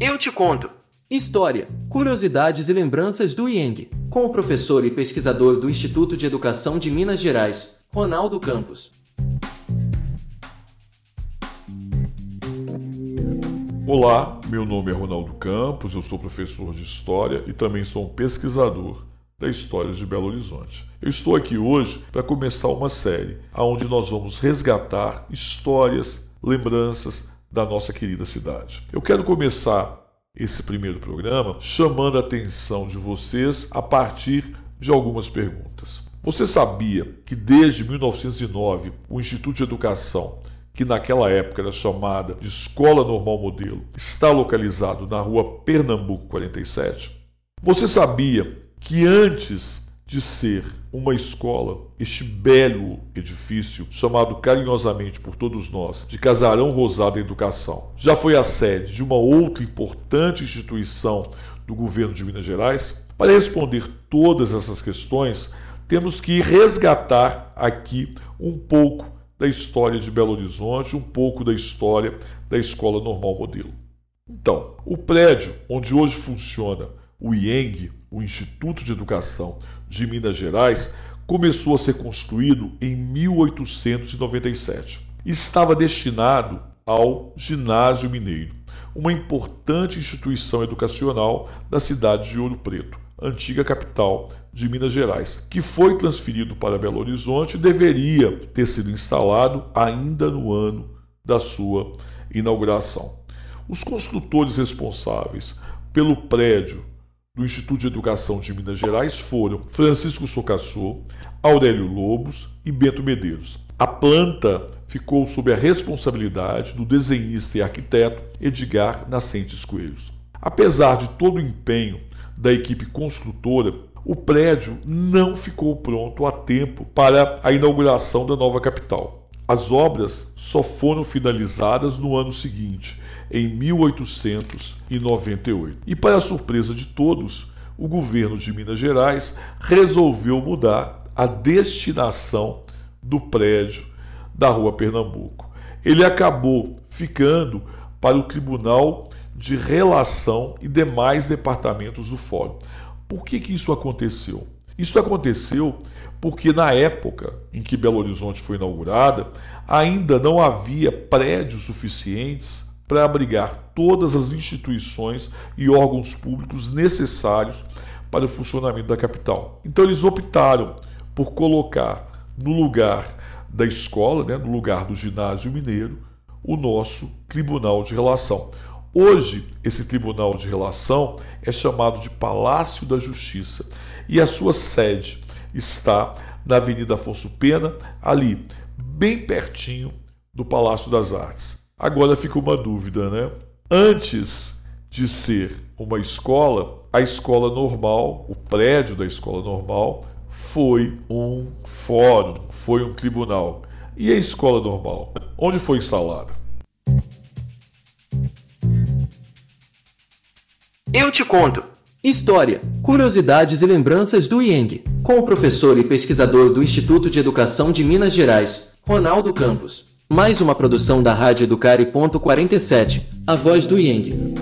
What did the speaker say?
Eu te conto. História, curiosidades e lembranças do IENG, com o professor e pesquisador do Instituto de Educação de Minas Gerais, Ronaldo Campos. Olá, meu nome é Ronaldo Campos, eu sou professor de História e também sou um pesquisador da história de Belo Horizonte. Eu estou aqui hoje para começar uma série onde nós vamos resgatar histórias, lembranças da nossa querida cidade. Eu quero começar esse primeiro programa chamando a atenção de vocês a partir de algumas perguntas. Você sabia que desde 1909 o Instituto de Educação que naquela época era chamada de Escola Normal Modelo, está localizado na rua Pernambuco 47? Você sabia que antes de ser uma escola, este belo edifício, chamado carinhosamente por todos nós de Casarão Rosado Educação, já foi a sede de uma outra importante instituição do governo de Minas Gerais? Para responder todas essas questões, temos que resgatar aqui um pouco da história de Belo Horizonte, um pouco da história da Escola Normal Modelo. Então, o prédio onde hoje funciona o IENG, o Instituto de Educação de Minas Gerais, começou a ser construído em 1897. Estava destinado ao Ginásio Mineiro, uma importante instituição educacional da cidade de Ouro Preto antiga capital de Minas Gerais, que foi transferido para Belo Horizonte e deveria ter sido instalado ainda no ano da sua inauguração. Os construtores responsáveis pelo prédio do Instituto de Educação de Minas Gerais foram Francisco Socassô, Aurélio Lobos e Bento Medeiros. A planta ficou sob a responsabilidade do desenhista e arquiteto Edgar Nascentes Coelhos. Apesar de todo o empenho da equipe construtora, o prédio não ficou pronto a tempo para a inauguração da nova capital. As obras só foram finalizadas no ano seguinte, em 1898. E, para surpresa de todos, o governo de Minas Gerais resolveu mudar a destinação do prédio da Rua Pernambuco. Ele acabou ficando para o Tribunal de relação e demais departamentos do Fórum. Por que, que isso aconteceu? Isso aconteceu porque, na época em que Belo Horizonte foi inaugurada, ainda não havia prédios suficientes para abrigar todas as instituições e órgãos públicos necessários para o funcionamento da capital. Então, eles optaram por colocar no lugar da escola, né, no lugar do ginásio mineiro, o nosso Tribunal de Relação. Hoje, esse tribunal de relação é chamado de Palácio da Justiça e a sua sede está na Avenida Afonso Pena, ali, bem pertinho do Palácio das Artes. Agora fica uma dúvida, né? Antes de ser uma escola, a escola normal, o prédio da escola normal, foi um fórum, foi um tribunal. E a escola normal? Onde foi instalada? Eu te conto. História, curiosidades e lembranças do IENG, com o professor e pesquisador do Instituto de Educação de Minas Gerais, Ronaldo Campos. Mais uma produção da Rádio Educare.47, a voz do IENG.